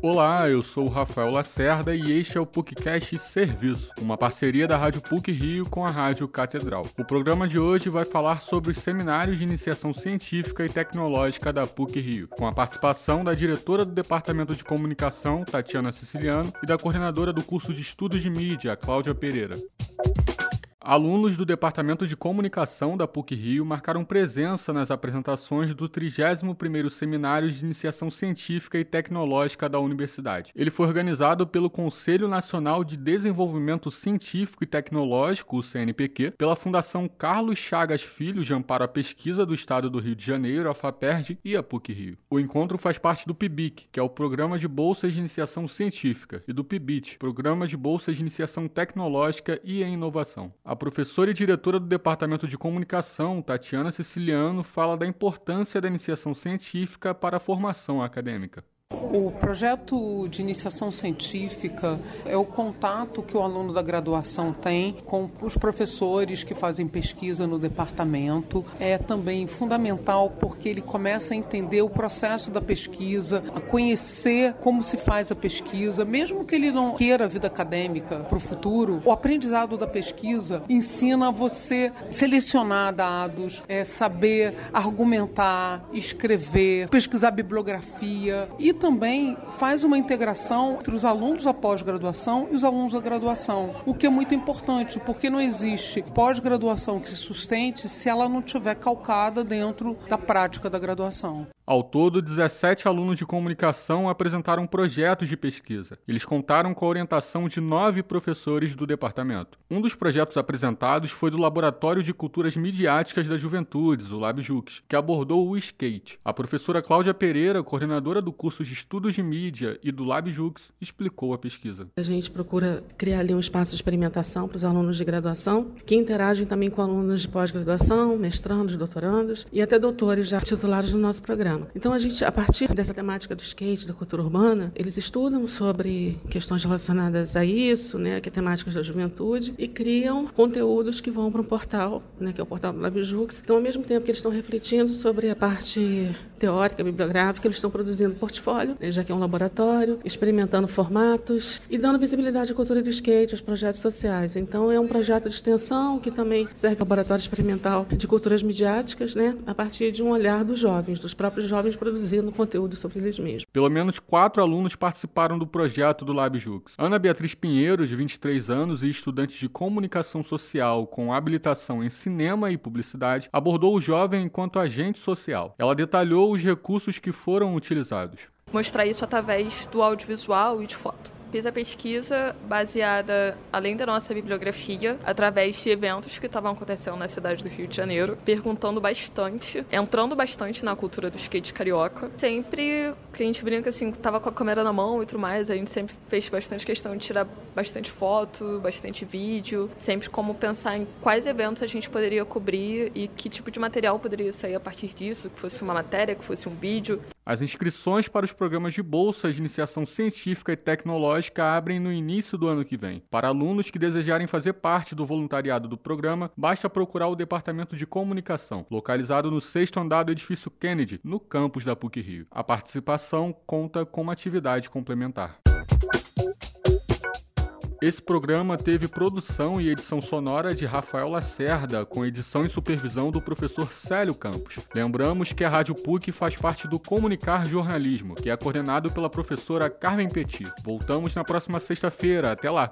Olá, eu sou o Rafael Lacerda e este é o PUCcast Serviço, uma parceria da Rádio PUC Rio com a Rádio Catedral. O programa de hoje vai falar sobre os seminários de iniciação científica e tecnológica da PUC Rio, com a participação da diretora do Departamento de Comunicação, Tatiana Siciliano, e da coordenadora do curso de Estudos de Mídia, Cláudia Pereira. Alunos do Departamento de Comunicação da PUC-Rio marcaram presença nas apresentações do 31º Seminário de Iniciação Científica e Tecnológica da Universidade. Ele foi organizado pelo Conselho Nacional de Desenvolvimento Científico e Tecnológico, o CNPq, pela Fundação Carlos Chagas Filho de Amparo à Pesquisa do Estado do Rio de Janeiro, a FAPERJ e a PUC-Rio. O encontro faz parte do PIBIC, que é o Programa de Bolsas de Iniciação Científica, e do PIBIT, Programa de Bolsas de Iniciação Tecnológica e Inovação. A professora e diretora do Departamento de Comunicação, Tatiana Siciliano, fala da importância da iniciação científica para a formação acadêmica. O projeto de iniciação científica é o contato que o aluno da graduação tem com os professores que fazem pesquisa no departamento. É também fundamental porque ele começa a entender o processo da pesquisa, a conhecer como se faz a pesquisa, mesmo que ele não queira a vida acadêmica para o futuro. O aprendizado da pesquisa ensina você selecionar dados, é, saber argumentar, escrever, pesquisar bibliografia e também faz uma integração entre os alunos da pós-graduação e os alunos da graduação, o que é muito importante, porque não existe pós-graduação que se sustente se ela não tiver calcada dentro da prática da graduação. Ao todo, 17 alunos de comunicação apresentaram projetos de pesquisa. Eles contaram com a orientação de nove professores do departamento. Um dos projetos apresentados foi do Laboratório de Culturas Midiáticas das Juventudes, o LabJux, que abordou o skate. A professora Cláudia Pereira, coordenadora do curso de Estudos de Mídia e do LabJux, explicou a pesquisa. A gente procura criar ali um espaço de experimentação para os alunos de graduação, que interagem também com alunos de pós-graduação, mestrandos, doutorandos e até doutores já titulares do nosso programa. Então a gente, a partir dessa temática do skate, da cultura urbana, eles estudam sobre questões relacionadas a isso, né, que é temáticas da juventude, e criam conteúdos que vão para um portal, né, que é o portal do LabJux. Então, ao mesmo tempo que eles estão refletindo sobre a parte teórica, bibliográfica, eles estão produzindo portfólio, já que é um laboratório, experimentando formatos e dando visibilidade à cultura do skate, aos projetos sociais. Então, é um projeto de extensão que também serve para laboratório experimental de culturas midiáticas, né, a partir de um olhar dos jovens, dos próprios jovens produzindo conteúdo sobre eles mesmos. Pelo menos quatro alunos participaram do projeto do LabJux. Ana Beatriz Pinheiro, de 23 anos e estudante de comunicação social com habilitação em cinema e publicidade, abordou o jovem enquanto agente social. Ela detalhou os recursos que foram utilizados. Mostrar isso através do audiovisual e de foto. Fiz a pesquisa baseada, além da nossa bibliografia, através de eventos que estavam acontecendo na cidade do Rio de Janeiro, perguntando bastante, entrando bastante na cultura do skate carioca. Sempre que a gente brinca assim, tava com a câmera na mão e tudo mais, a gente sempre fez bastante questão de tirar bastante foto, bastante vídeo, sempre como pensar em quais eventos a gente poderia cobrir e que tipo de material poderia sair a partir disso, que fosse uma matéria, que fosse um vídeo. As inscrições para os programas de bolsa de iniciação científica e tecnológica abrem no início do ano que vem. Para alunos que desejarem fazer parte do voluntariado do programa, basta procurar o Departamento de Comunicação, localizado no sexto andar do edifício Kennedy, no campus da PUC Rio. A participação conta com uma atividade complementar. Esse programa teve produção e edição sonora de Rafael Lacerda, com edição e supervisão do professor Célio Campos. Lembramos que a Rádio PUC faz parte do Comunicar Jornalismo, que é coordenado pela professora Carmen Petit. Voltamos na próxima sexta-feira. Até lá!